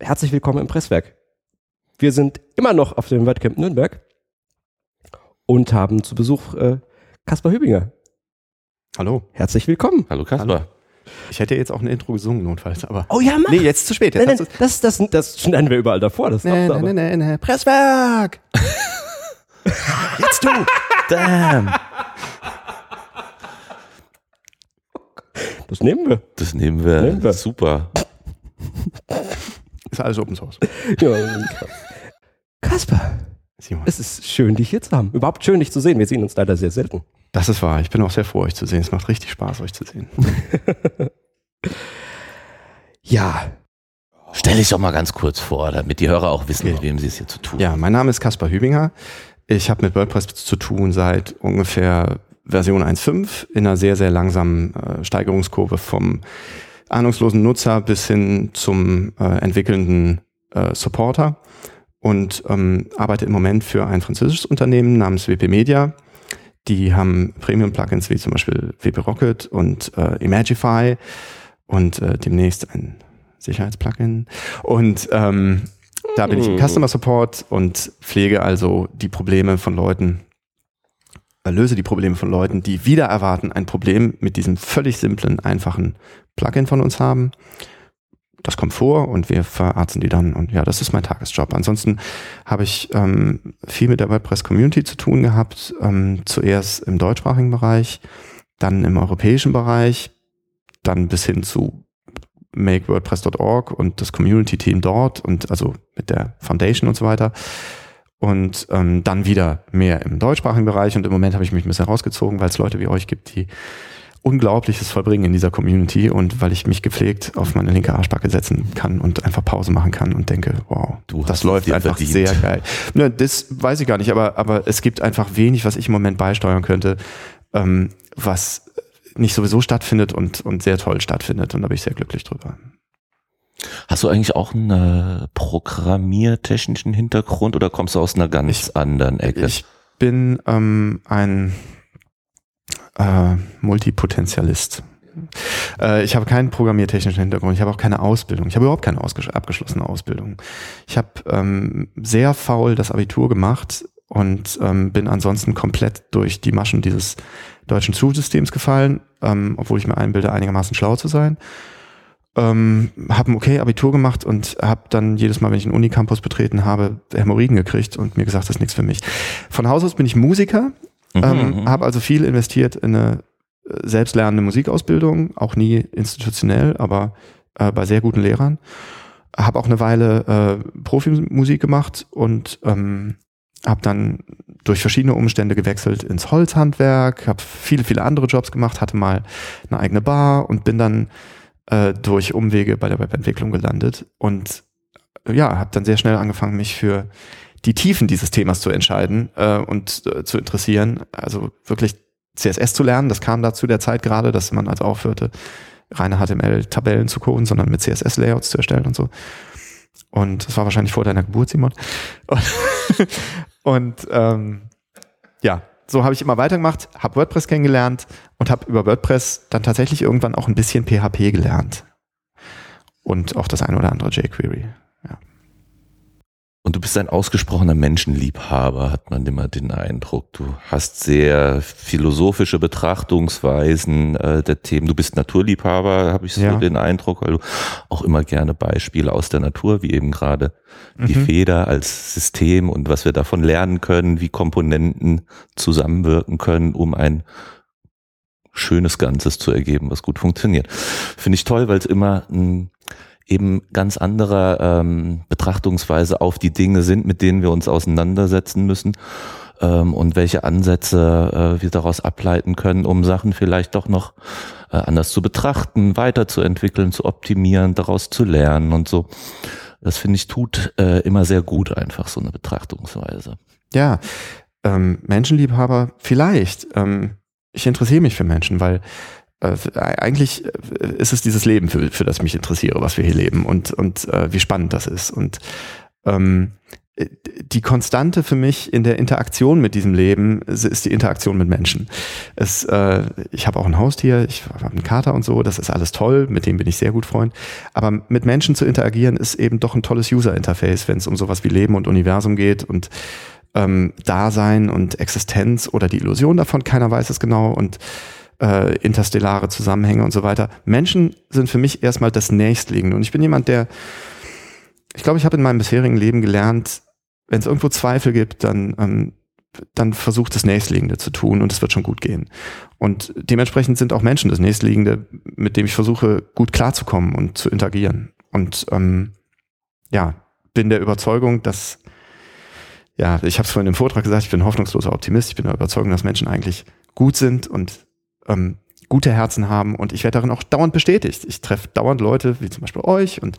herzlich willkommen im Presswerk. Wir sind immer noch auf dem WordCamp Nürnberg und haben zu Besuch äh, Kaspar Hübinger. Hallo. Herzlich willkommen. Hallo Kaspar. Ich hätte jetzt auch ein Intro gesungen, notfalls, aber. Oh ja, mach. Nee, jetzt zu spät. Jetzt Nein, nein, das, das, das schneiden wir überall davor. Das nee, aber. nee, nee, Presswerk! jetzt du! Damn. Das nehmen wir. Das nehmen wir. Nehmen wir. Super. Ist alles Open Source. Ja, Kaspar, Simon. es ist schön, dich hier zu haben. Überhaupt schön, dich zu sehen. Wir sehen uns leider sehr selten. Das ist wahr. Ich bin auch sehr froh, euch zu sehen. Es macht richtig Spaß, euch zu sehen. Ja, Stell dich doch mal ganz kurz vor, damit die Hörer auch wissen, mit wem sie es hier zu tun Ja, mein Name ist Kaspar Hübinger. Ich habe mit WordPress zu tun seit ungefähr Version 1.5 in einer sehr, sehr langsamen äh, Steigerungskurve vom ahnungslosen Nutzer bis hin zum äh, entwickelnden äh, Supporter und ähm, arbeite im Moment für ein französisches Unternehmen namens WP Media. Die haben Premium-Plugins wie zum Beispiel WP Rocket und äh, Imagify und äh, demnächst ein Sicherheitsplugin. Und ähm, da bin ich im Customer Support und pflege also die Probleme von Leuten, löse die Probleme von Leuten, die wieder erwarten, ein Problem mit diesem völlig simplen, einfachen Plugin von uns haben. Das kommt vor und wir verarzten die dann und ja, das ist mein Tagesjob. Ansonsten habe ich ähm, viel mit der WordPress-Community zu tun gehabt, ähm, zuerst im deutschsprachigen Bereich, dann im europäischen Bereich, dann bis hin zu makewordpress.org und das Community-Team dort und also mit der Foundation und so weiter. Und ähm, dann wieder mehr im deutschsprachigen Bereich und im Moment habe ich mich ein bisschen rausgezogen, weil es Leute wie euch gibt, die Unglaubliches vollbringen in dieser Community und weil ich mich gepflegt auf meine linke Arschbacke setzen kann und einfach Pause machen kann und denke, wow, Du das läuft einfach verdient. sehr geil. Ne, das weiß ich gar nicht, aber, aber es gibt einfach wenig, was ich im Moment beisteuern könnte, ähm, was nicht sowieso stattfindet und, und sehr toll stattfindet und da bin ich sehr glücklich drüber. Hast du eigentlich auch einen äh, programmiertechnischen Hintergrund oder kommst du aus einer ganz anderen Ecke? Ich bin ähm, ein äh, Multipotentialist. Äh, ich habe keinen programmiertechnischen Hintergrund, ich habe auch keine Ausbildung. Ich habe überhaupt keine abgeschlossene Ausbildung. Ich habe ähm, sehr faul das Abitur gemacht und ähm, bin ansonsten komplett durch die Maschen dieses deutschen Schulsystems gefallen, ähm, obwohl ich mir einbilde, einigermaßen schlau zu sein. Ähm, habe ein okay Abitur gemacht und habe dann jedes Mal, wenn ich einen Unicampus betreten habe, Hämorrhoiden gekriegt und mir gesagt, das ist nichts für mich. Von Haus aus bin ich Musiker, Mhm, ähm, mhm. habe also viel investiert in eine äh, selbstlernende Musikausbildung, auch nie institutionell, aber äh, bei sehr guten Lehrern. Habe auch eine Weile äh, Profimusik gemacht und ähm, habe dann durch verschiedene Umstände gewechselt ins Holzhandwerk, habe viele, viele andere Jobs gemacht, hatte mal eine eigene Bar und bin dann äh, durch Umwege bei der Webentwicklung gelandet und äh, ja, habe dann sehr schnell angefangen, mich für die Tiefen dieses Themas zu entscheiden äh, und äh, zu interessieren. Also wirklich CSS zu lernen, das kam da zu der Zeit gerade, dass man also aufhörte, reine HTML-Tabellen zu coden, sondern mit CSS-Layouts zu erstellen und so. Und das war wahrscheinlich vor deiner Geburt, Simon. Und, und ähm, ja, so habe ich immer weitergemacht, habe WordPress kennengelernt und habe über WordPress dann tatsächlich irgendwann auch ein bisschen PHP gelernt. Und auch das eine oder andere jQuery. Und du bist ein ausgesprochener Menschenliebhaber, hat man immer den Eindruck. Du hast sehr philosophische Betrachtungsweisen äh, der Themen. Du bist Naturliebhaber, habe ich so Ja. den Eindruck, weil du auch immer gerne Beispiele aus der Natur, wie eben gerade die Mhm. Feder als System und was wir davon lernen können, wie Komponenten zusammenwirken können, um ein schönes Ganzes zu ergeben, was gut funktioniert. Finde ich toll, weil es immer ein eben ganz andere ähm, Betrachtungsweise auf die Dinge sind, mit denen wir uns auseinandersetzen müssen ähm, und welche Ansätze äh, wir daraus ableiten können, um Sachen vielleicht doch noch äh, anders zu betrachten, weiterzuentwickeln, zu optimieren, daraus zu lernen und so. Das finde ich tut äh, immer sehr gut einfach so eine Betrachtungsweise. Ja, ähm, Menschenliebhaber vielleicht. Ähm, ich interessiere mich für Menschen, weil äh, eigentlich äh, ist es dieses Leben, für, für das ich mich interessiere, was wir hier leben und, und äh, wie spannend das ist. Und ähm, die Konstante für mich in der Interaktion mit diesem Leben ist die Interaktion mit Menschen. Es, äh, ich habe auch ein Haustier, ich habe einen Kater und so, das ist alles toll, mit dem bin ich sehr gut Freund. Aber mit Menschen zu interagieren ist eben doch ein tolles User-Interface, wenn es um sowas wie Leben und Universum geht und ähm, Dasein und Existenz oder die Illusion davon, keiner weiß es genau und äh, interstellare Zusammenhänge und so weiter. Menschen sind für mich erstmal das Nächstliegende und ich bin jemand, der ich glaube, ich habe in meinem bisherigen Leben gelernt, wenn es irgendwo Zweifel gibt, dann, ähm, dann versucht das Nächstliegende zu tun und es wird schon gut gehen. Und dementsprechend sind auch Menschen das Nächstliegende, mit dem ich versuche, gut klarzukommen und zu interagieren. Und ähm, ja, bin der Überzeugung, dass, ja, ich habe es vorhin im Vortrag gesagt, ich bin hoffnungsloser Optimist, ich bin der Überzeugung, dass Menschen eigentlich gut sind und ähm, gute Herzen haben und ich werde darin auch dauernd bestätigt. Ich treffe dauernd Leute, wie zum Beispiel euch und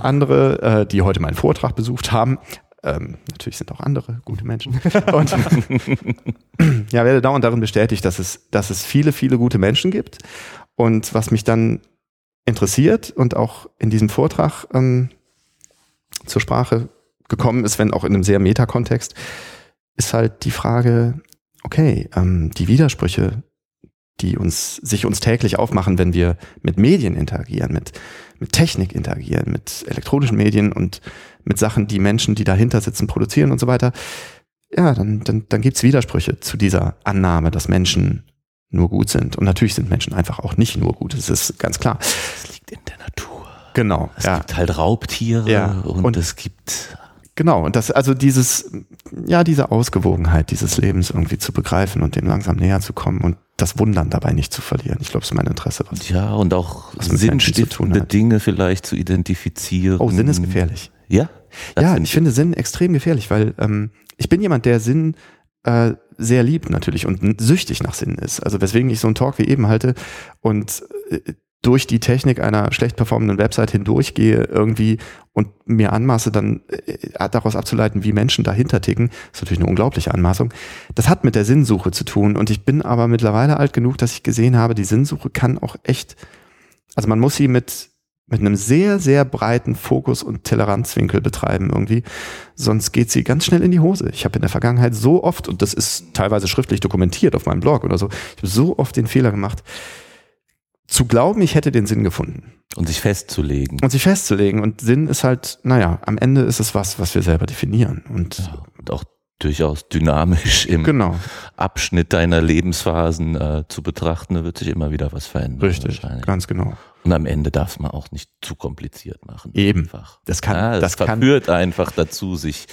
andere, äh, die heute meinen Vortrag besucht haben, ähm, natürlich sind auch andere gute Menschen. Und ja, werde dauernd darin bestätigt, dass es, dass es viele, viele gute Menschen gibt. Und was mich dann interessiert und auch in diesem Vortrag ähm, zur Sprache gekommen ist, wenn auch in einem sehr Metakontext, ist halt die Frage, okay, ähm, die Widersprüche, die uns, sich uns täglich aufmachen, wenn wir mit Medien interagieren, mit, mit Technik interagieren, mit elektronischen Medien und mit Sachen, die Menschen, die dahinter sitzen, produzieren und so weiter, ja, dann, dann, dann gibt's Widersprüche zu dieser Annahme, dass Menschen nur gut sind. Und natürlich sind Menschen einfach auch nicht nur gut. Das ist ganz klar. Es liegt in der Natur. Genau. Es ja. gibt halt Raubtiere ja. und, Und- es gibt Genau. Und das, also dieses, ja, diese Ausgewogenheit dieses Lebens irgendwie zu begreifen und dem langsam näher zu kommen und das Wundern dabei nicht zu verlieren. Ich glaube, es ist mein Interesse. Was ja und auch Was mit Menschen zu tun sinnstiftende. Dinge vielleicht zu identifizieren. oh, Sinn ist gefährlich. Ja? Ja, ich finde Sinn extrem gefährlich, weil ähm, ich bin jemand, der Sinn äh, sehr liebt natürlich und süchtig nach Sinn ist. Also weswegen ich so einen Talk wie eben halte und äh, durch die Technik einer schlecht performenden Website hindurchgehe irgendwie und mir anmaße, dann äh, daraus abzuleiten, wie Menschen dahinter ticken, ist natürlich eine unglaubliche Anmaßung. Das hat mit der Sinnsuche zu tun und ich bin aber mittlerweile alt genug, dass ich gesehen habe, die Sinnsuche kann auch echt, also man muss sie mit mit einem sehr, sehr breiten Fokus und Toleranzwinkel betreiben irgendwie. Sonst geht sie ganz schnell in die Hose. Ich habe in der Vergangenheit so oft, und das ist teilweise schriftlich dokumentiert auf meinem Blog oder so, ich habe so oft den Fehler gemacht, zu glauben, ich hätte den Sinn gefunden Und sich festzulegen. und sich festzulegen. Und Sinn ist halt, naja, am Ende ist es was, was wir selber definieren. Und Ja, und auch durchaus dynamisch im genau, Abschnitt deiner Lebensphasen äh, zu betrachten, da wird sich immer wieder was verändern. richtig, wahrscheinlich. ganz genau. Und am Ende darf man auch nicht zu kompliziert machen. Eben. Einfach. Das kann, Ja, das das kann, verführt einfach dazu, sich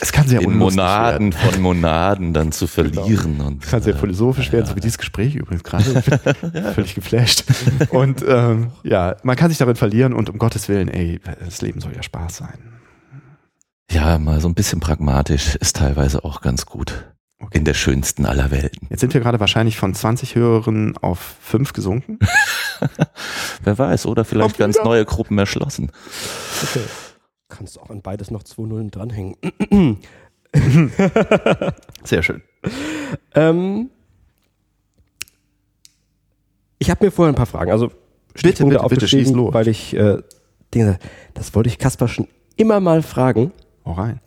es kann sehr in Monaden werden. von Monaden dann zu verlieren. Und, Das kann sehr äh, philosophisch werden, so wie dieses Gespräch übrigens gerade. Völlig geflasht. Und ähm, ja, man kann sich darin verlieren und um Gottes Willen, ey, das Leben soll ja Spaß sein. ja, mal so ein bisschen pragmatisch ist teilweise auch ganz gut. Okay. In der schönsten aller Welten. Jetzt sind wir gerade wahrscheinlich von 20 Hörerinnen auf 5 gesunken. Wer weiß, oder vielleicht ganz neue Gruppen erschlossen. Okay. Kannst auch an beides noch zwei Nullen dranhängen. Sehr schön. ähm, ich habe mir vorher ein paar Fragen, also Stichpunkte bitte, bitte, schieß los. weil ich äh, Dinge, das wollte ich Kaspar schon immer mal fragen. Hau rein.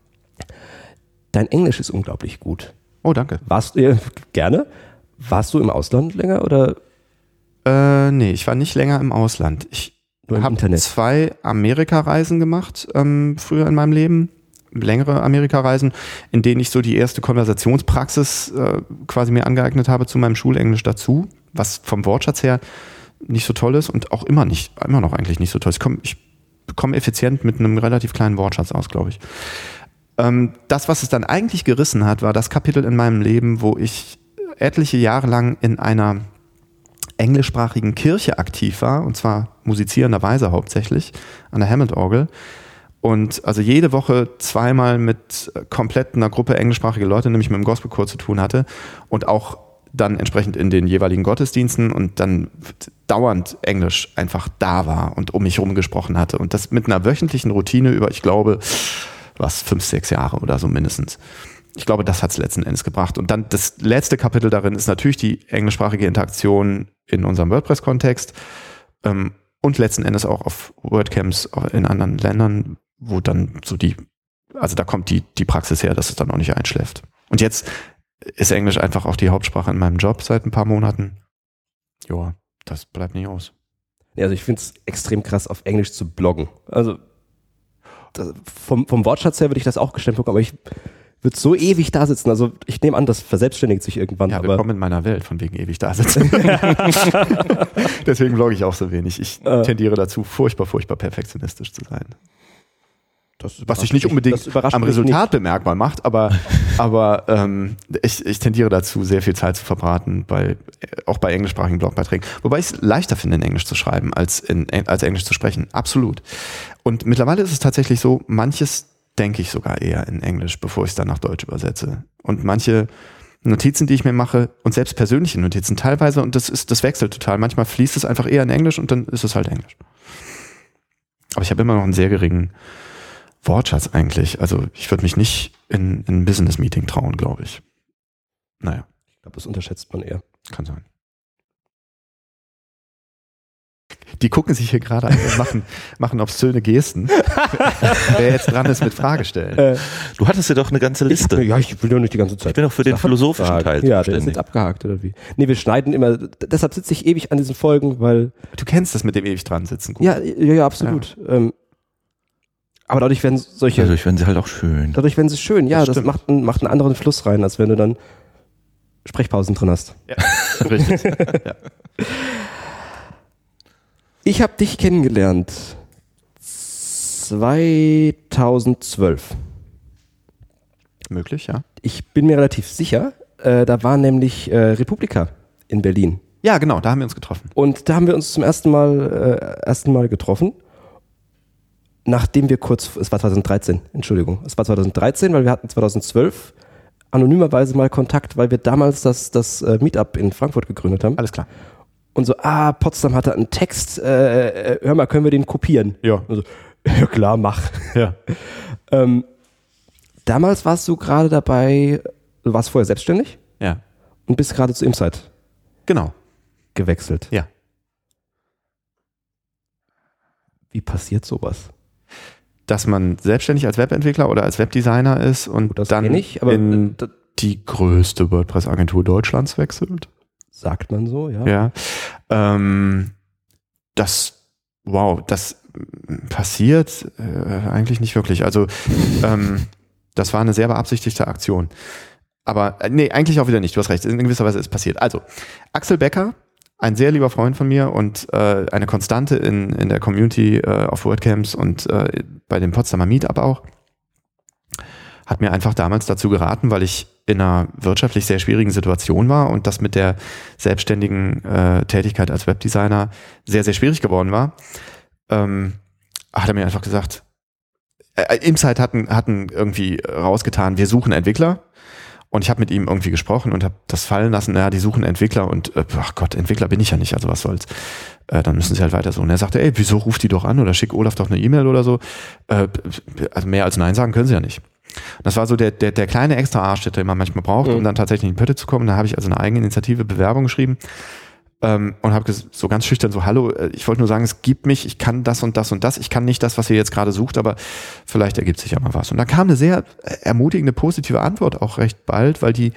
Dein Englisch ist unglaublich gut. Oh, danke. Warst du äh, gerne? Warst du im Ausland länger oder Äh, nee, ich war nicht länger im Ausland. Ich habe zwei Amerikareisen gemacht ähm, früher in meinem Leben. Längere Amerikareisen, in denen ich so die erste Konversationspraxis äh, quasi mir angeeignet habe zu meinem Schulenglisch dazu, was vom Wortschatz her nicht so toll ist und auch immer nicht, immer noch eigentlich nicht so toll ist. Ich komme ich komme effizient mit einem relativ kleinen Wortschatz aus, glaube ich. Ähm, das, was es dann eigentlich gerissen hat, war das Kapitel in meinem Leben, wo ich etliche Jahre lang in einer englischsprachigen Kirche aktiv war, und zwar musizierenderweise hauptsächlich an der Hammond-Orgel. Und also jede Woche zweimal mit komplett einer Gruppe englischsprachige Leute, nämlich mit dem Gospelchor zu tun hatte und auch dann entsprechend in den jeweiligen Gottesdiensten und dann dauernd Englisch einfach da war und um mich herum gesprochen hatte. Und das mit einer wöchentlichen Routine über, ich glaube, was, fünf, sechs Jahre oder so mindestens. Ich glaube, das hat es letzten Endes gebracht. Und dann das letzte Kapitel darin ist natürlich die englischsprachige Interaktion in unserem WordPress-Kontext ähm, und letzten Endes auch auf WordCamps in anderen Ländern, wo dann so die Also da kommt die, die Praxis her, dass es dann auch nicht einschläft. Und jetzt ist Englisch einfach auch die Hauptsprache in meinem Job seit ein paar Monaten. Ja, das bleibt nicht aus. Ja, also ich finde es extrem krass, auf Englisch zu bloggen. Also vom, vom Wortschatz her würde ich das auch gestemmt bekommen, aber ich würde so ewig da sitzen. Also ich nehme an, das verselbstständigt sich irgendwann. Ja, aber willkommen in meiner Welt, von wegen ewig da sitzen. Deswegen blogge ich auch so wenig. Ich Äh. tendiere dazu, furchtbar, furchtbar perfektionistisch zu sein. Das Was sich nicht unbedingt am Resultat bemerkbar macht, aber, aber ähm, ich, ich tendiere dazu, sehr viel Zeit zu verbraten, bei, auch bei englischsprachigen Blogbeiträgen. Wobei ich es leichter finde, in Englisch zu schreiben, als, in, als Englisch zu sprechen. Absolut. Und mittlerweile ist es tatsächlich so, manches denke ich sogar eher in Englisch, bevor ich es dann nach Deutsch übersetze. Und manche Notizen, die ich mir mache, und selbst persönliche Notizen teilweise, und das ist, das wechselt total. Manchmal fließt es einfach eher in Englisch und dann ist es halt Englisch. Aber ich habe immer noch einen sehr geringen Wortschatz eigentlich. Also ich würde mich nicht in, in ein Business-Meeting trauen, glaube ich. Naja, Ich glaube, das unterschätzt man eher. kann sein. Die gucken sich hier gerade an und machen, machen obszöne Gesten. Wer jetzt dran ist mit Fragestellen. Äh, Du hattest ja doch eine ganze Liste. ja, ich will doch nicht die ganze Zeit. Ich bin doch für den philosophischen Teil Ja, der ist jetzt abgehakt, oder wie? Nee, wir schneiden immer, deshalb sitze ich ewig an diesen Folgen, weil, Du kennst das mit dem ewig dran sitzen. Gut. ja, ja, ja, absolut. Ähm, aber dadurch werden solche, Dadurch werden sie halt auch schön. dadurch werden sie schön. Ja, Das das, macht, einen, macht einen anderen Fluss rein, als wenn du dann Sprechpausen drin hast. Richtig. Ich habe dich kennengelernt 2012. Möglich, ja. Ich bin mir relativ sicher, äh, da war nämlich äh, Republika in Berlin. Ja, genau, da haben wir uns getroffen. Und da haben wir uns zum ersten Mal, äh, ersten Mal getroffen. Nachdem wir kurz, es war 2013, Entschuldigung, es war 2013, weil wir hatten 2012 anonymerweise mal Kontakt, weil wir damals das, das äh, Meetup in Frankfurt gegründet haben. Alles klar. Und so, ah, Potsdam hatte einen Text, äh, äh, hör mal, können wir den kopieren? Ja. Also, ja klar, mach. Ja. Ähm, damals warst du gerade dabei, du warst vorher selbstständig Ja. und bist gerade zu Insight Genau. gewechselt. Ja. Wie passiert sowas? Dass man selbstständig als Webentwickler oder als Webdesigner ist und Das dann ich, in äh, die größte WordPress-Agentur Deutschlands wechselt. sagt man so, ja. Ja. Ähm, das, wow, das mm, passiert äh, eigentlich nicht wirklich. Also, ähm, das war eine sehr beabsichtigte Aktion. Aber äh, nee, eigentlich auch wieder nicht. Du hast recht. In gewisser Weise ist es passiert. Also, Axel Becker, ein sehr lieber Freund von mir und äh, eine Konstante in, in der Community äh, auf WordCamps und äh, bei dem Potsdamer Meetup auch, hat mir einfach damals dazu geraten, weil ich in einer wirtschaftlich sehr schwierigen Situation war und das mit der selbstständigen äh, Tätigkeit als Webdesigner sehr, sehr schwierig geworden war, ähm, hat er mir einfach gesagt, äh, Insight hatten, hatten irgendwie rausgetan, wir suchen Entwickler. Und ich habe mit ihm irgendwie gesprochen und habe das fallen lassen, naja, die suchen Entwickler und äh, ach Gott, Entwickler bin ich ja nicht, also was soll's. Äh, dann müssen sie halt weiter so. Und er sagte, ey, wieso ruft die doch an oder schick Olaf doch eine E-Mail oder so. Äh, also mehr als Nein sagen können sie ja nicht. Das war so der, der, der kleine extra Arsch, den man manchmal braucht, um Mhm. dann tatsächlich in die Pötte zu kommen. Da habe ich also eine eigene Initiative Bewerbung geschrieben ähm, und habe so ganz schüchtern so, hallo, äh, ich wollte nur sagen, es gibt mich, ich kann das und das und das, ich kann nicht das, was ihr jetzt gerade sucht, aber vielleicht ergibt sich ja mal was. Und da kam eine sehr äh, ermutigende, positive Antwort auch recht bald, weil die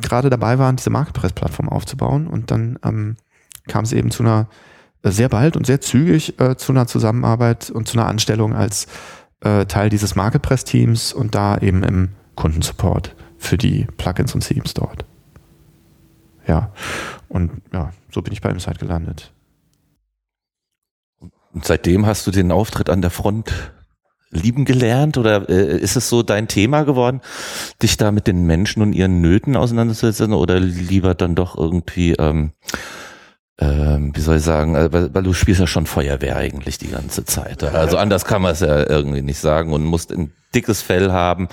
gerade dabei waren, diese Marketpress-Plattform aufzubauen und dann ähm, kam es eben zu einer äh, sehr bald und sehr zügig äh, zu einer Zusammenarbeit und zu einer Anstellung als äh, Teil dieses Marketpress-Teams und da eben im Kundensupport für die Plugins und Themes dort. Ja, und ja, so bin ich bei Insight gelandet. Und seitdem hast du den Auftritt an der Front lieben gelernt oder äh, ist es so dein Thema geworden, dich da mit den Menschen und ihren Nöten auseinanderzusetzen oder lieber dann doch irgendwie, ähm, ähm, wie soll ich sagen, äh, weil, weil du spielst ja schon Feuerwehr eigentlich die ganze Zeit. Also anders kann man es ja irgendwie nicht sagen und musst ein dickes Fell haben.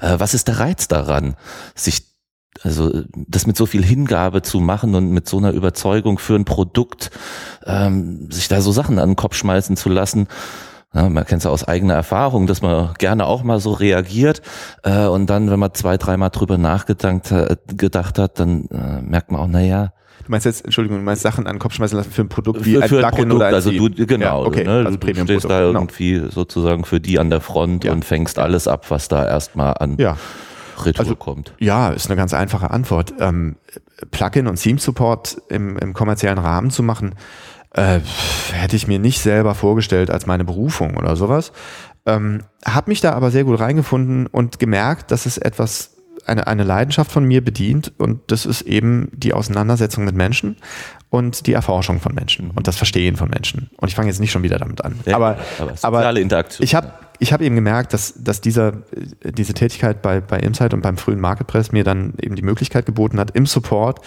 Äh, was ist der Reiz daran, sich also das mit so viel Hingabe zu machen und mit so einer Überzeugung für ein Produkt, ähm, sich da so Sachen an den Kopf schmeißen zu lassen. Ja, man kennt es ja aus eigener Erfahrung, dass man gerne auch mal so reagiert äh, und dann, wenn man zwei, dreimal drüber nachgedacht äh, gedacht hat, dann äh, merkt man auch, naja, Du meinst jetzt, Entschuldigung, du meinst Sachen an den Kopf schmeißen lassen für ein Produkt wie für, ein für ein Produkt, oder ein also du, genau, Ja, okay, ne, also du stehst da genau. irgendwie sozusagen für die an der Front Ja. und fängst alles ab, was da erstmal an Ja. Retour Also- kommt. Ja, ist eine ganz einfache Antwort. Ähm, Plugin und Theme Support im, im kommerziellen Rahmen zu machen, äh, hätte ich mir nicht selber vorgestellt als meine Berufung oder sowas. Ähm, hab mich da aber sehr gut reingefunden und gemerkt, dass es etwas eine, eine Leidenschaft von mir bedient und das ist eben die Auseinandersetzung mit Menschen und die Erforschung von Menschen und das Verstehen von Menschen. Und ich fange jetzt nicht schon wieder damit an. Ja, aber, aber soziale Interaktion. Ich habe ich hab eben gemerkt, dass, dass dieser, äh, diese Tätigkeit bei, bei Insight und beim frühen Marketpress mir dann eben die Möglichkeit geboten hat, im Support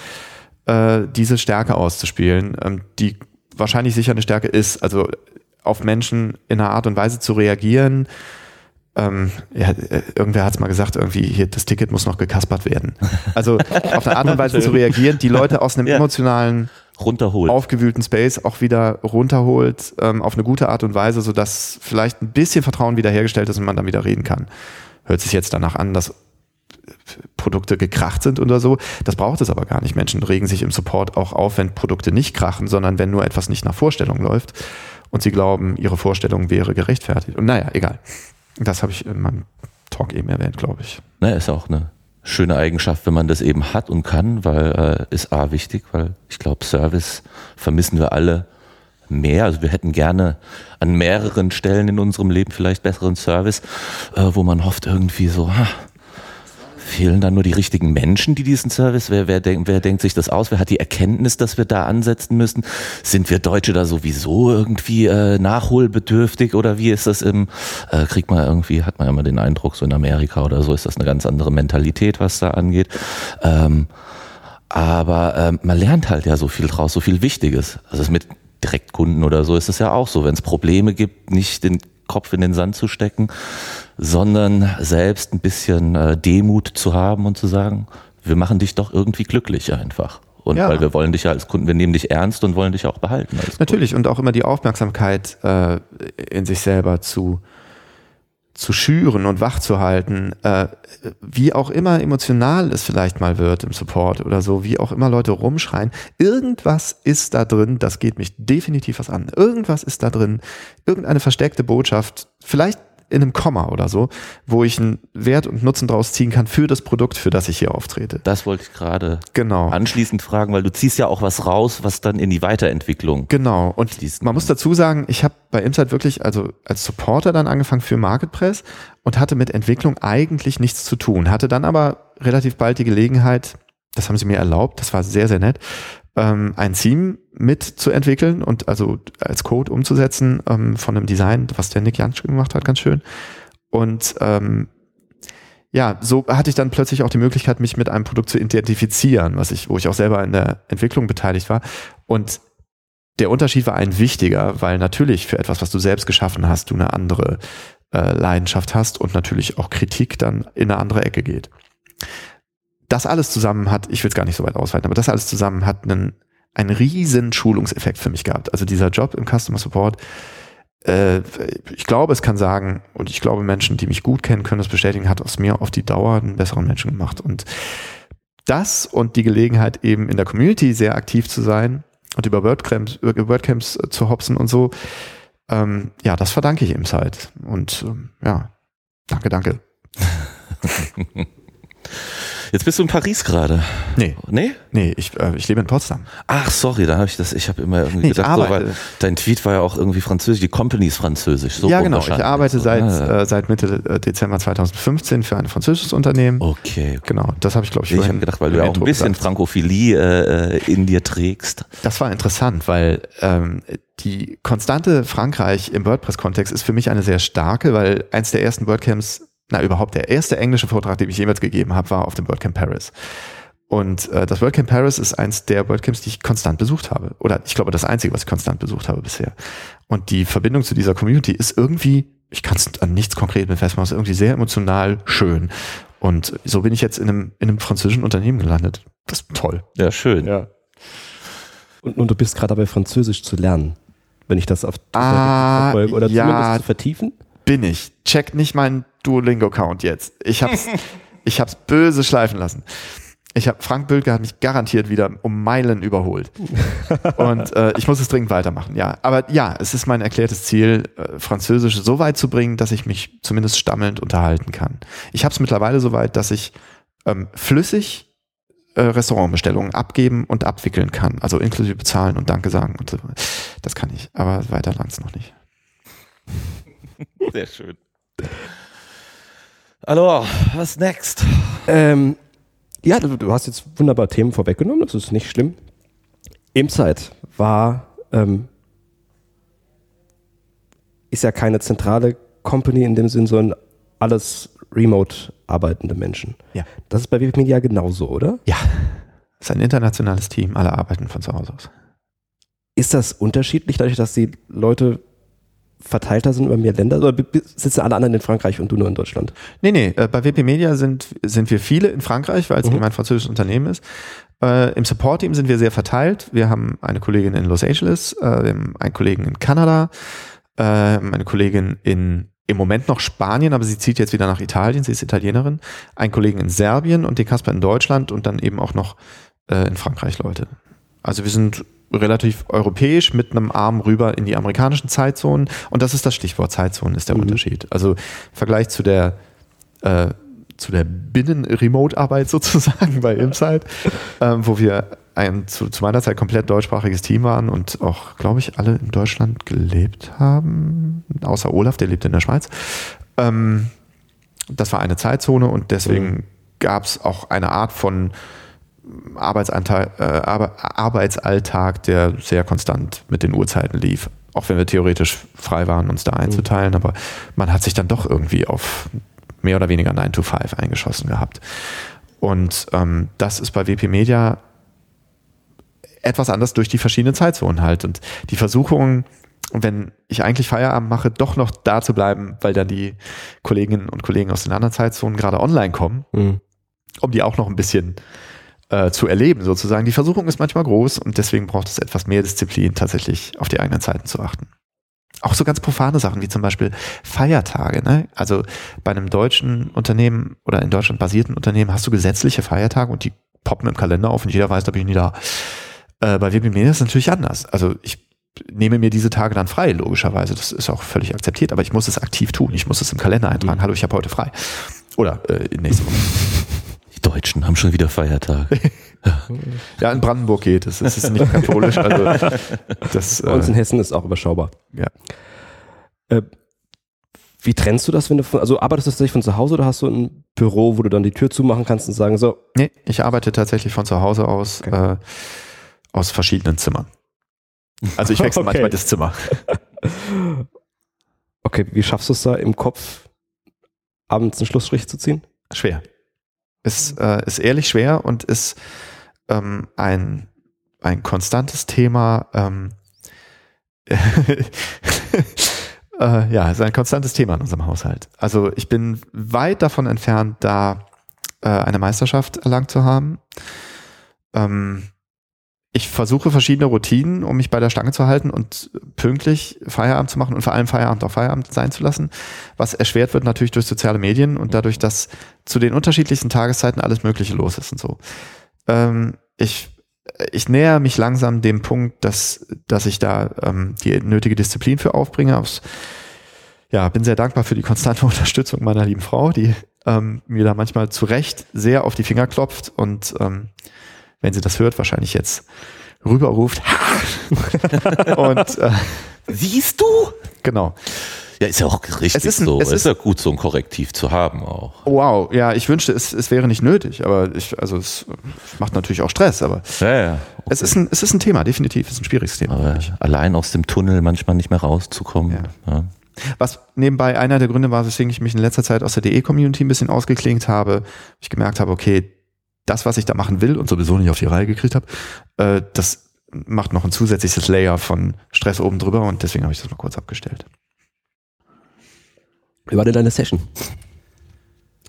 äh, diese Stärke auszuspielen, ähm, die wahrscheinlich sicher eine Stärke ist, also auf Menschen in einer Art und Weise zu reagieren. Ähm, ja, äh, irgendwer hat es mal gesagt, irgendwie hier das Ticket muss noch gekaspert werden. Also auf eine Art und Weise zu reagieren, die Leute aus einem Ja. emotionalen runterholt. aufgewühlten Space auch wieder runterholt ähm, auf eine gute Art und Weise, sodass vielleicht ein bisschen Vertrauen wiederhergestellt ist und man dann wieder reden kann. Hört sich jetzt danach an, dass Produkte gekracht sind oder so. Das braucht es aber gar nicht. Menschen regen sich im Support auch auf, wenn Produkte nicht krachen, sondern wenn nur etwas nicht nach Vorstellung läuft und sie glauben, ihre Vorstellung wäre gerechtfertigt. Und naja, egal. Das habe ich in meinem Talk eben erwähnt, glaube ich. Ne, ist auch eine schöne Eigenschaft, wenn man das eben hat und kann, weil äh, ist A wichtig, weil ich glaube, Service vermissen wir alle mehr. Also wir hätten gerne an mehreren Stellen in unserem Leben vielleicht besseren Service, äh, wo man hofft irgendwie so, ha, fehlen dann nur die richtigen Menschen, die diesen Service, wer, wer, denk, wer denkt sich das aus, wer hat die Erkenntnis, dass wir da ansetzen müssen? Sind wir Deutsche da sowieso irgendwie äh, nachholbedürftig oder wie ist das im, äh, kriegt man irgendwie, hat man immer den Eindruck, so in Amerika oder so ist das eine ganz andere Mentalität, was da angeht. Ähm, aber ähm, man lernt halt ja so viel draus, so viel Wichtiges. Also mit Direktkunden oder so ist es ja auch so, wenn es Probleme gibt, nicht den Kopf in den Sand zu stecken, sondern selbst ein bisschen äh, Demut zu haben und zu sagen, wir machen dich doch irgendwie glücklich einfach. Und Ja. weil wir wollen dich ja als Kunden, wir nehmen dich ernst und wollen dich auch behalten. Natürlich und auch immer die Aufmerksamkeit äh, in sich selber zu zu schüren und wach zu halten, äh, wie auch immer emotional es vielleicht mal wird im Support oder so, wie auch immer Leute rumschreien, irgendwas ist da drin, das geht mich definitiv was an. Irgendwas ist da drin, irgendeine versteckte Botschaft, vielleicht in einem Komma oder so, wo ich einen Wert und Nutzen draus ziehen kann für das Produkt, für das ich hier auftrete. Das wollte ich gerade Genau. anschließend fragen, weil du ziehst ja auch was raus, was dann in die Weiterentwicklung. Genau. Und Diesen- man muss dazu sagen, ich habe bei Insight wirklich, also als Supporter dann angefangen für Marketpress und hatte mit Entwicklung eigentlich nichts zu tun. Hatte dann aber relativ bald die Gelegenheit, das haben sie mir erlaubt, das war sehr, sehr nett, ähm, ein Theme mitzuentwickeln und also als Code umzusetzen ähm, von einem Design, was der Nick Jansch gemacht hat, ganz schön. Und ähm, ja, so hatte ich dann plötzlich auch die Möglichkeit, mich mit einem Produkt zu identifizieren, was ich, wo ich auch selber in der Entwicklung beteiligt war. Und der Unterschied war ein wichtiger, weil natürlich für etwas, was du selbst geschaffen hast, du eine andere äh, Leidenschaft hast und natürlich auch Kritik dann in eine andere Ecke geht. Das alles zusammen hat, ich will es gar nicht so weit ausweiten, aber das alles zusammen hat einen, einen riesen Schulungseffekt für mich gehabt. Also dieser Job im Customer Support, äh, ich glaube, es kann sagen, und ich glaube, Menschen, die mich gut kennen, können das bestätigen, hat aus mir auf die Dauer einen besseren Menschen gemacht. Und das und die Gelegenheit, eben in der Community sehr aktiv zu sein und über WordCamps, WordCamps äh, zu hopsen und so, ähm, ja, das verdanke ich Insight. Und ähm, ja, danke, danke. Jetzt bist du in Paris gerade. Nee, Nee? nee, ich, äh, ich lebe in Potsdam. Ach, sorry, da habe ich das, ich habe immer irgendwie Nee, ich gedacht, so, weil dein Tweet war ja auch irgendwie französisch, die Company ist französisch. So ja, genau. Ich arbeite So, seit, ah, äh, seit Mitte äh, Dezember 2015 für ein französisches Unternehmen. Okay. Genau, das habe ich, glaube ich, Ich vorhin habe gedacht, weil du ja auch ein bisschen gesagt. Frankophilie äh, in dir trägst. Das war interessant, weil ähm, die konstante Frankreich im WordPress-Kontext ist für mich eine sehr starke, weil eins der ersten WordCamps, na überhaupt der erste englische Vortrag, den ich jemals gegeben habe, war auf dem WordCamp Paris. Und äh, das WordCamp Paris ist eins der WordCamps, die ich konstant besucht habe. Oder ich glaube, das einzige, was ich konstant besucht habe bisher. Und die Verbindung zu dieser Community ist irgendwie, ich kann es an nichts Konkretem festmachen, ist irgendwie sehr emotional schön. Und so bin ich jetzt in einem, in einem französischen Unternehmen gelandet. Das ist toll. Ja, schön. Ja. Und, und du bist gerade dabei, Französisch zu lernen, wenn ich das auf Twitter Ah, verfolge. Oder ja. zumindest zu vertiefen. bin ich. Check nicht meinen Duolingo-Account jetzt. Ich hab's, ich hab's böse schleifen lassen. Ich habe Frank Bülke hat mich garantiert wieder um Meilen überholt. Und äh, ich muss es dringend weitermachen, ja. Aber ja, es ist mein erklärtes Ziel, äh, Französisch so weit zu bringen, dass ich mich zumindest stammelnd unterhalten kann. Ich habe es mittlerweile so weit, dass ich ähm, flüssig äh, Restaurantbestellungen abgeben und abwickeln kann. Also inklusive bezahlen und Danke sagen und so. Das kann ich, aber weiter lang's noch nicht. Sehr schön. Hallo, was next? Ähm, ja, du, du, hast jetzt wunderbar Themen vorweggenommen, das ist nicht schlimm. Imzeit war, ähm, ist ja keine zentrale Company in dem Sinn, sondern alles remote arbeitende Menschen. Ja. Das ist bei Wikimedia genauso, oder? Ja. Es ist ein internationales Team, alle arbeiten von zu Hause aus. Ist das unterschiedlich, dadurch, dass die Leute verteilter sind über mehr Länder? Oder sitzen alle anderen in Frankreich und du nur in Deutschland? Nee, nee, äh, bei WP Media sind, sind wir viele in Frankreich, weil es mhm. eben ein französisches Unternehmen ist. Äh, Im Support-Team sind wir sehr verteilt. Wir haben eine Kollegin in Los Angeles, äh, einen Kollegen in Kanada, äh, eine Kollegin in im Moment noch Spanien, aber sie zieht jetzt wieder nach Italien, sie ist Italienerin, einen Kollegen in Serbien und den Kasper in Deutschland und dann eben auch noch äh, in Frankreich Leute. Also wir sind relativ europäisch mit einem Arm rüber in die amerikanischen Zeitzonen. Und das ist das Stichwort Zeitzonen, ist der mhm. Unterschied. Also im Vergleich zu der, äh, zu der Binnen-Remote-Arbeit sozusagen bei Insight, äh, wo wir ein zu, zu meiner Zeit komplett deutschsprachiges Team waren und auch, glaube ich, alle in Deutschland gelebt haben, außer Olaf, der lebt in der Schweiz. Ähm, das war eine Zeitzone und deswegen mhm. gab es auch eine Art von Arbeitsanteil, äh, Arbeitsalltag, der sehr konstant mit den Uhrzeiten lief. Auch wenn wir theoretisch frei waren, uns da mhm. einzuteilen, aber man hat sich dann doch irgendwie auf mehr oder weniger 9 to 5 eingeschossen gehabt. Und ähm, das ist bei WP Media etwas anders durch die verschiedenen Zeitzonen halt. Und die Versuchung, wenn ich eigentlich Feierabend mache, doch noch da zu bleiben, weil dann die Kolleginnen und Kollegen aus den anderen Zeitzonen gerade online kommen, mhm. um die auch noch ein bisschen äh, zu erleben sozusagen. Die Versuchung ist manchmal groß und deswegen braucht es etwas mehr Disziplin, tatsächlich auf die eigenen Zeiten zu achten. Auch so ganz profane Sachen wie zum Beispiel Feiertage. Ne? Also bei einem deutschen Unternehmen oder in Deutschland basierten Unternehmen hast du gesetzliche Feiertage und die poppen im Kalender auf und jeder weiß, da bin ich nie da. Äh, bei WPM ist es natürlich anders. Also ich nehme mir diese Tage dann frei, logischerweise. Das ist auch völlig akzeptiert, aber ich muss es aktiv tun. Ich muss es im Kalender eintragen. Mhm. Hallo, ich habe heute frei. Oder äh, in nächster Woche. Die Deutschen haben schon wieder Feiertag. ja, in Brandenburg geht es. Es ist nicht katholisch. Also das, Bei uns in äh, Hessen ist auch überschaubar. Ja. Äh, wie trennst du das, wenn du von, also arbeitest du tatsächlich von zu Hause oder hast du ein Büro, wo du dann die Tür zumachen kannst und sagen so? Nee, ich arbeite tatsächlich von zu Hause aus, okay. äh, aus verschiedenen Zimmern. Also ich wechsle okay. manchmal das Zimmer. okay, wie schaffst du es da im Kopf, abends einen Schlussstrich zu ziehen? Schwer. Ist, äh, ist ehrlich schwer und ist ähm, ein, ein konstantes Thema. Ähm, äh, ja, ist ein konstantes Thema in unserem Haushalt. Also ich bin weit davon entfernt, da äh, eine Meisterschaft erlangt zu haben. Ähm, ich versuche verschiedene Routinen, um mich bei der Stange zu halten und pünktlich Feierabend zu machen und vor allem Feierabend auch Feierabend sein zu lassen. Was erschwert wird natürlich durch soziale Medien und dadurch, dass zu den unterschiedlichsten Tageszeiten alles Mögliche los ist und so. Ähm, ich, ich näher mich langsam dem Punkt, dass, dass ich da ähm, die nötige Disziplin für aufbringe. Aufs, ja, bin sehr dankbar für die konstante Unterstützung meiner lieben Frau, die ähm, mir da manchmal zu Recht sehr auf die Finger klopft und ähm, wenn sie das hört, wahrscheinlich jetzt rüberruft. und äh, siehst du? Genau. Ja, ist ja auch richtig es ist ein, so. Es ist, ist ja gut, so ein Korrektiv zu haben auch. Wow, ja, ich wünschte, es, es wäre nicht nötig, aber ich, also es macht natürlich auch Stress, aber ja, ja, okay. es, ist ein, es ist ein Thema, definitiv, es ist ein schwieriges Thema. Allein aus dem Tunnel manchmal nicht mehr rauszukommen. Ja. Was nebenbei einer der Gründe war, weswegen ich mich in letzter Zeit aus der DE-Community ein bisschen ausgeklingt habe, ich gemerkt habe, okay, das, was ich da machen will und sowieso nicht auf die Reihe gekriegt habe, äh, das macht noch ein zusätzliches Layer von Stress oben drüber und deswegen habe ich das mal kurz abgestellt. Wie war denn deine Session?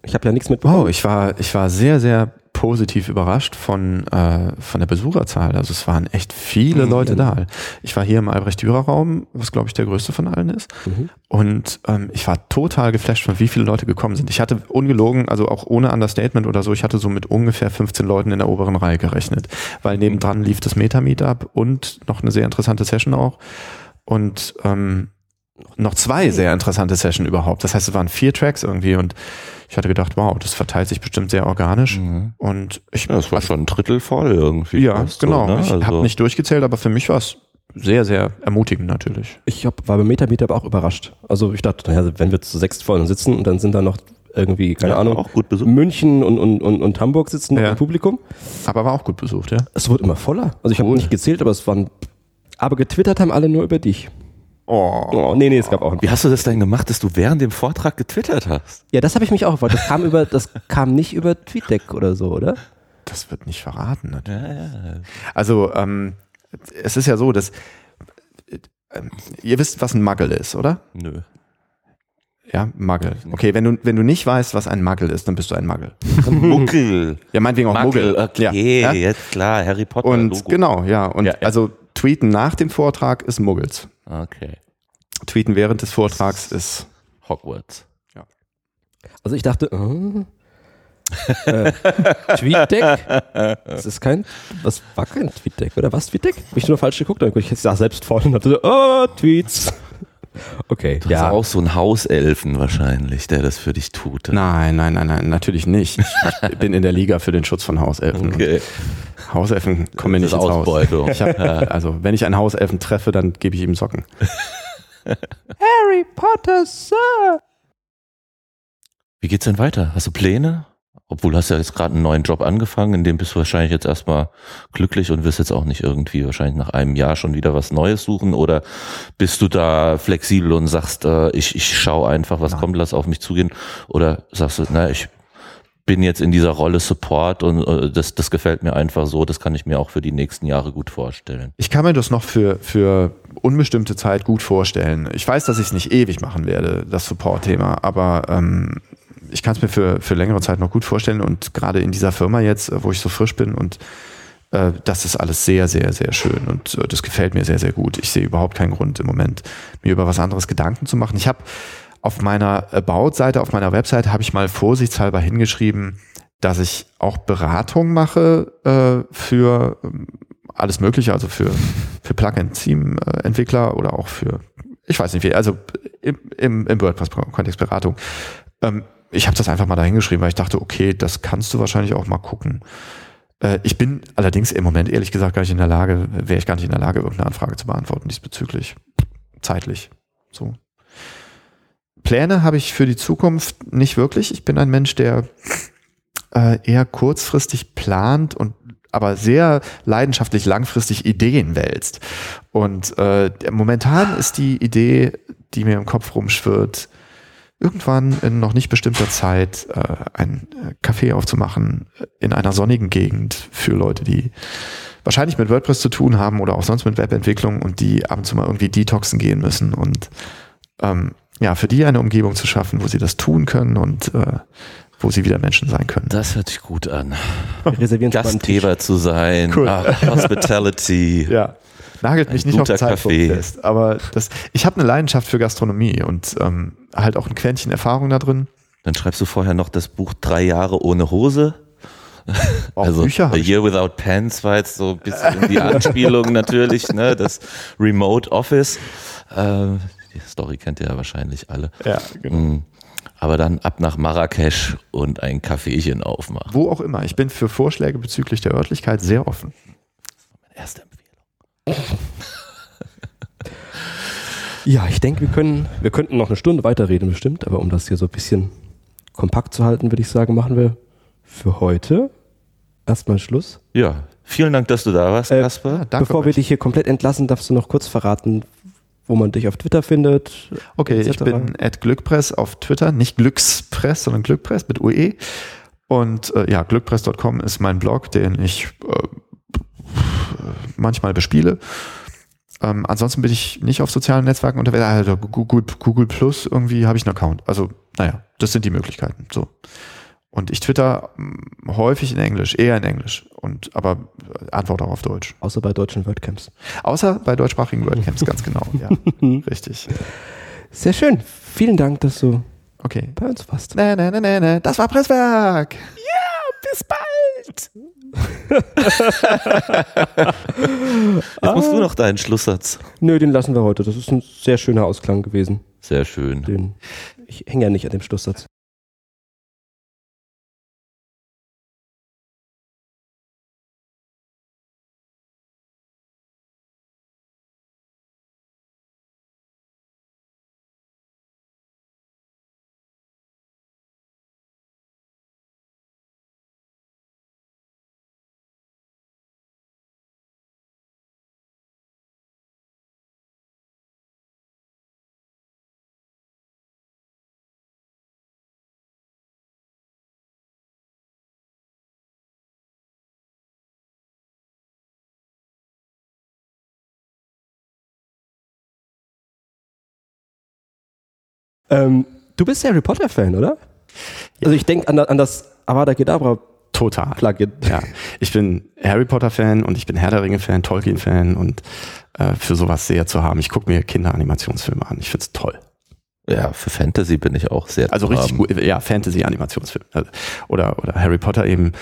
Ich habe ja nichts mitbekommen. Oh, ich war, ich war sehr, sehr positiv überrascht von, äh, von der Besucherzahl. Also es waren echt viele Mhm, Leute da. Ich war hier im Albrecht-Dürer-Raum, was glaube ich der größte von allen ist. Mhm. Und ähm, ich war total geflasht von wie viele Leute gekommen sind. Ich hatte ungelogen, also auch ohne Understatement oder so, ich hatte so mit ungefähr 15 Leuten in der oberen Reihe gerechnet. Weil nebendran lief das Meta-Meetup und noch eine sehr interessante Session auch. Und ähm, noch zwei sehr interessante Session überhaupt. Das heißt, es waren vier Tracks irgendwie und ich hatte gedacht, wow, das verteilt sich bestimmt sehr organisch. Mhm. Und ich, Ja, das war schon ein Drittel voll irgendwie. ja, fast so, genau. ne? Ich habe Also- nicht durchgezählt, aber für mich war es sehr, sehr ermutigend natürlich. Ich hab, war beim Metameetup auch überrascht. Also ich dachte, naja, wenn wir zu sechs vorne sitzen und dann sind da noch irgendwie, keine Ja, Ahnung, auch gut besucht. München und, und, und, und Hamburg sitzen Ja. im Publikum. Aber war auch gut besucht, ja. Es wurde immer voller. Also ich habe Cool. nicht gezählt, aber es waren. Aber getwittert haben alle nur über dich. Oh. Oh, nee, nee, es gab auch. Wie hast du das denn gemacht, dass du während dem Vortrag getwittert hast? Ja, das habe ich mich auch gefragt. Das kam über, das kam nicht über TweetDeck oder so, oder? Das wird nicht verraten. Natürlich. Ja, ja. Also, ähm, es ist ja so, dass äh, ähm, ihr wisst, was ein Muggle ist, oder? Nö. Ja, Muggle. Okay, wenn du, wenn du nicht weißt, was ein Muggle ist, dann bist du ein Muggle. Muckel. Ja, meinetwegen auch Muggel, Muggel. okay, Ja, ja? jetzt klar, Harry Potter. Und Logo. genau, ja. Und Ja, ja. also tweeten nach dem Vortrag ist Muggels. Okay. Tweeten während des Vortrags ist Hogwarts. Also ich dachte, äh, äh, TweetDeck? Das ist kein, was war kein TweetDeck, oder was TweetDeck? Hab ich nur falsch geguckt, dann guck ich jetzt da selbst vorne und so, oh, Tweets. Okay, Du ja. hast auch so einen Hauselfen wahrscheinlich, der das für dich tut. Nein, nein, nein, nein, natürlich nicht. Ich bin in der Liga für den Schutz von Hauselfen. Okay. Hauselfen kommen mir nicht ins Haus. Ausbeutung. Ich hab, also, wenn ich einen Hauselfen treffe, dann gebe ich ihm Socken. Harry Potter, Sir. Wie geht's denn weiter? Hast du Pläne? Obwohl du hast ja jetzt gerade einen neuen Job angefangen, in dem bist du wahrscheinlich jetzt erstmal glücklich und wirst jetzt auch nicht irgendwie wahrscheinlich nach einem Jahr schon wieder was Neues suchen oder bist du da flexibel und sagst, äh, ich, ich schaue einfach, was Nein. kommt, lass auf mich zugehen oder sagst du, na, ich bin jetzt in dieser Rolle Support und äh, das, das gefällt mir einfach so, das kann ich mir auch für die nächsten Jahre gut vorstellen. Ich kann mir das noch für, für unbestimmte Zeit gut vorstellen. Ich weiß, dass ich es nicht ewig machen werde, das Support-Thema, aber ähm, ich kann es mir für, für längere Zeit noch gut vorstellen und gerade in dieser Firma jetzt, äh, wo ich so frisch bin und äh, das ist alles sehr, sehr, sehr schön und äh, das gefällt mir sehr, sehr gut. Ich sehe überhaupt keinen Grund im Moment, mir über was anderes Gedanken zu machen. Ich habe auf meiner About-Seite, auf meiner Webseite habe ich mal vorsichtshalber hingeschrieben, dass ich auch Beratung mache äh, für ähm, alles Mögliche, also für, für Plug-and-Theme-Entwickler oder auch für, ich weiß nicht wie, also im, im, im WordPress-Kontext Beratung. Ähm, ich habe das einfach mal dahingeschrieben, weil ich dachte, okay, das kannst du wahrscheinlich auch mal gucken. Äh, ich bin allerdings im Moment ehrlich gesagt gar nicht in der Lage, wäre ich gar nicht in der Lage, irgendeine Anfrage zu beantworten diesbezüglich. Zeitlich. So. Pläne habe ich für die Zukunft nicht wirklich. Ich bin ein Mensch, der äh, eher kurzfristig plant und aber sehr leidenschaftlich langfristig Ideen wälzt. Und äh, momentan ist die Idee, die mir im Kopf rumschwirrt, irgendwann in noch nicht bestimmter Zeit äh, ein äh, Café aufzumachen in einer sonnigen Gegend für Leute, die wahrscheinlich mit WordPress zu tun haben oder auch sonst mit Webentwicklung und die ab und zu mal irgendwie detoxen gehen müssen und ähm, ja, für die eine Umgebung zu schaffen, wo sie das tun können und äh, wo sie wieder Menschen sein können. Das hört sich gut an. Wir reservieren. Gastgeber zu sein, Cool. ach, Hospitality. Ja. Nagelt mich nicht auf Zeitpunkt fest, aber das, ich habe eine Leidenschaft für Gastronomie und ähm, halt auch ein Quäntchen Erfahrung da drin. Dann schreibst du vorher noch das Buch Drei Jahre ohne Hose. Auch also Bücher A. Year Without Pants war jetzt so ein bisschen die Anspielung natürlich, ne? Das Remote Office. Ähm, die Story kennt ihr ja wahrscheinlich alle. Ja, genau. Mm. Aber dann ab nach Marrakesch und ein Kaffeechen aufmachen. Wo auch immer. Ich bin für Vorschläge bezüglich der Örtlichkeit sehr offen. Erste Empfehlung. Ja, ich denke, wir können, wir könnten noch eine Stunde weiterreden bestimmt, aber um das hier so ein bisschen kompakt zu halten, würde ich sagen, machen wir für heute erstmal Schluss. Ja, vielen Dank, dass du da warst, Äh, Kasper. Danke Bevor wir dich hier komplett entlassen, darfst du noch kurz verraten, wo man dich auf Twitter findet. Okay, ich bin at Glückpress auf Twitter, nicht Glückspress, sondern Glückpress mit UE. Und äh, ja, glückpress.com ist mein Blog, den ich äh, manchmal bespiele. Ähm, ansonsten bin ich nicht auf sozialen Netzwerken unterwegs. Also Google, Google Plus irgendwie habe ich einen Account. Also, naja, das sind die Möglichkeiten. So. Und ich twitter mm, häufig in Englisch, eher in Englisch. Und aber äh, antworte auch auf Deutsch. Außer bei deutschen WordCamps. Außer bei deutschsprachigen WordCamps, ganz genau. Ja, richtig. Sehr schön. Vielen Dank, dass du Okay. bei uns warst. Nee, nee, nee, nee, nee. Das war Presswerk. Bis bald. Jetzt musst du noch deinen Schlusssatz. Nö, den lassen wir heute. Das ist ein sehr schöner Ausklang gewesen. Sehr schön. Den, ich hänge ja nicht an dem Schlusssatz. Ähm, du bist Harry Potter-Fan, oder? Also ich denke an, an das Avada Kedavra Total. Plugin. Ja, ich bin Harry Potter Fan und ich bin Herr der Ringe Fan, Tolkien Fan und äh, für sowas sehr zu haben. Ich gucke mir Kinderanimationsfilme an. Ich find's toll. Ja, für Fantasy bin ich auch sehr. Also richtig gut, ja, Fantasy-Animationsfilme. Also, Oder, oder Harry Potter eben,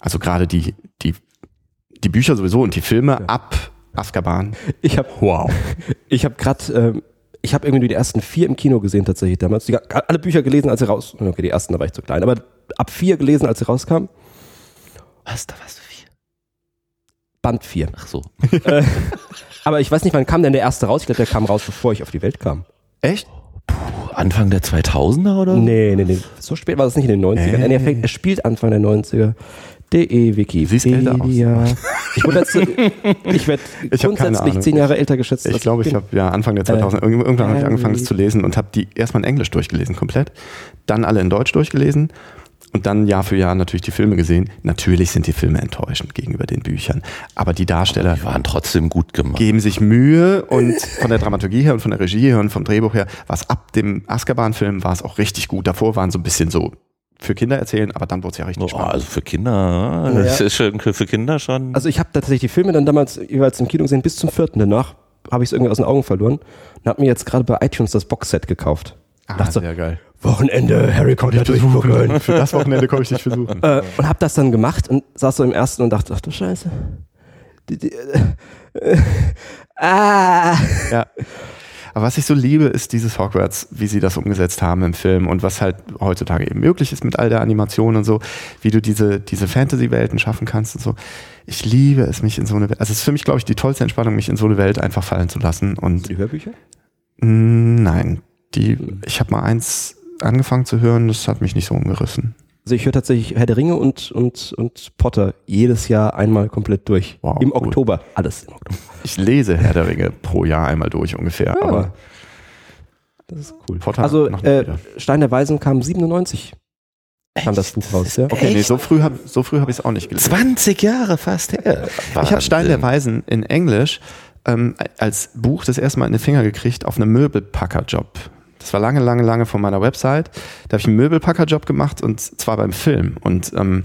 also gerade die, die, die Bücher sowieso und die Filme ab Azkaban. Ich habe wow. Ich habe gerade ähm, ich habe irgendwie die ersten vier im Kino gesehen tatsächlich damals. Die, alle Bücher gelesen, als sie raus. Okay, die ersten da war ich zu klein, aber ab vier gelesen, als sie rauskamen. Was, da warst du vier? Band 4. Ach so. äh, aber ich weiß nicht, wann kam denn der erste raus? Ich glaube, der kam raus, bevor ich auf die Welt kam. Echt? Anfang der 2000er oder? Nee, nee, nee. So spät war das nicht in den 90ern. Nee. Nee. Er, fängt, er spielt Anfang der 90er. DE Wiki. Siehst älter aus. Ich, ich werde Ich grundsätzlich zehn Jahre älter geschätzt. Ich glaube, ich bin. habe ja Anfang der 2000 Äh, irgendwann habe ich angefangen, das zu lesen und habe die erstmal in Englisch durchgelesen, komplett. Dann alle in Deutsch durchgelesen und dann Jahr für Jahr natürlich die Filme gesehen. Natürlich sind die Filme enttäuschend gegenüber den Büchern, aber die Darsteller Die waren trotzdem gut gemacht. geben sich Mühe und von der Dramaturgie her und von der Regie her und vom Drehbuch her, was ab dem Azkaban-Film war es auch richtig gut. Davor waren so ein bisschen so für Kinder erzählen, aber dann wurde es ja richtig Oh, spannend. also für Kinder, das ist schon für Kinder schon. Also ich habe tatsächlich die Filme dann damals jeweils im Kino gesehen bis zum vierten. Danach habe ich es irgendwie aus den Augen verloren und habe mir jetzt gerade bei iTunes das Boxset gekauft. ah, dachte so, sehr geil. Wochenende Harry Potter durchgucken. Für das Wochenende komme ich dich versuchen. äh, und habe das dann gemacht und saß so im ersten und dachte, ach du Scheiße. Die, die, äh, äh, ah. Ja. Aber was ich so liebe, ist dieses Hogwarts, wie sie das umgesetzt haben im Film und was halt heutzutage eben möglich ist mit all der Animation und so, wie du diese, diese Fantasy-Welten schaffen kannst und so. Ich liebe es, mich in so eine Welt, also es ist für mich, glaube ich, die tollste Entspannung, mich in so eine Welt einfach fallen zu lassen und Die Hörbücher? Nein, die, ich habe mal eins angefangen zu hören, das hat mich nicht so umgerissen. Also ich höre tatsächlich Herr der Ringe und, und, und Potter jedes Jahr einmal komplett durch. Wow, Im cool. Oktober. Alles im Oktober. Ich lese Herr der Ringe pro Jahr einmal durch ungefähr, Ja. aber Das ist cool. Potter also noch nicht äh. Stein der Weisen kam 97. Kam das Buch raus, ja? okay, nee, so früh habe so früh hab ich es auch nicht gelesen. 20 Jahre fast her. Ich habe Stein der. Weisen in Englisch ähm, als Buch das erste Mal in den Finger gekriegt auf einem Möbelpackerjob. Das war lange, lange, lange von meiner Website. Da habe ich einen Möbelpackerjob gemacht und zwar beim Film und ähm,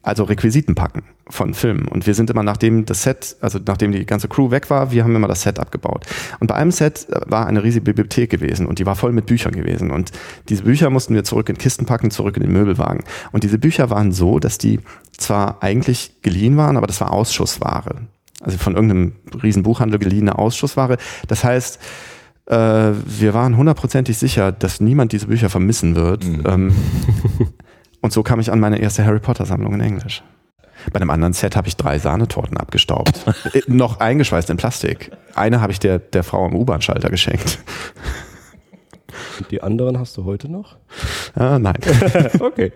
also Requisiten packen von Filmen. Und wir sind immer, nachdem das Set, also nachdem die ganze Crew weg war, wir haben immer das Set abgebaut. Und bei einem Set war eine riesige Bibliothek gewesen und die war voll mit Büchern gewesen. Und diese Bücher mussten wir zurück in Kisten packen, zurück in den Möbelwagen. Und diese Bücher waren so, dass die zwar eigentlich geliehen waren, aber das war Ausschussware. Also von irgendeinem riesen Buchhandel geliehene Ausschussware. Das heißt, äh, wir waren hundertprozentig sicher, dass niemand diese Bücher vermissen wird. Ähm, und so kam ich an meine erste Harry Potter Sammlung in Englisch. Bei einem anderen Set habe ich drei Sahnetorten abgestaubt. Äh, noch eingeschweißt in Plastik. Eine habe ich der, der Frau am U-Bahn-Schalter geschenkt. Und die anderen hast du heute noch? Ah, nein. okay.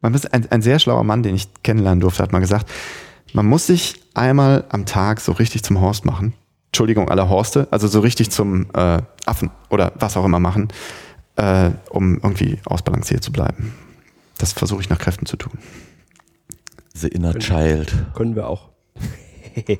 Man ist ein, ein sehr schlauer Mann, den ich kennenlernen durfte, hat mal gesagt, man muss sich einmal am Tag so richtig zum Horst machen. Entschuldigung, aller Horste, also so richtig zum äh, Affen oder was auch immer machen, äh, um irgendwie ausbalanciert zu bleiben. Das versuche ich nach Kräften zu tun. The Inner Child. Können wir auch.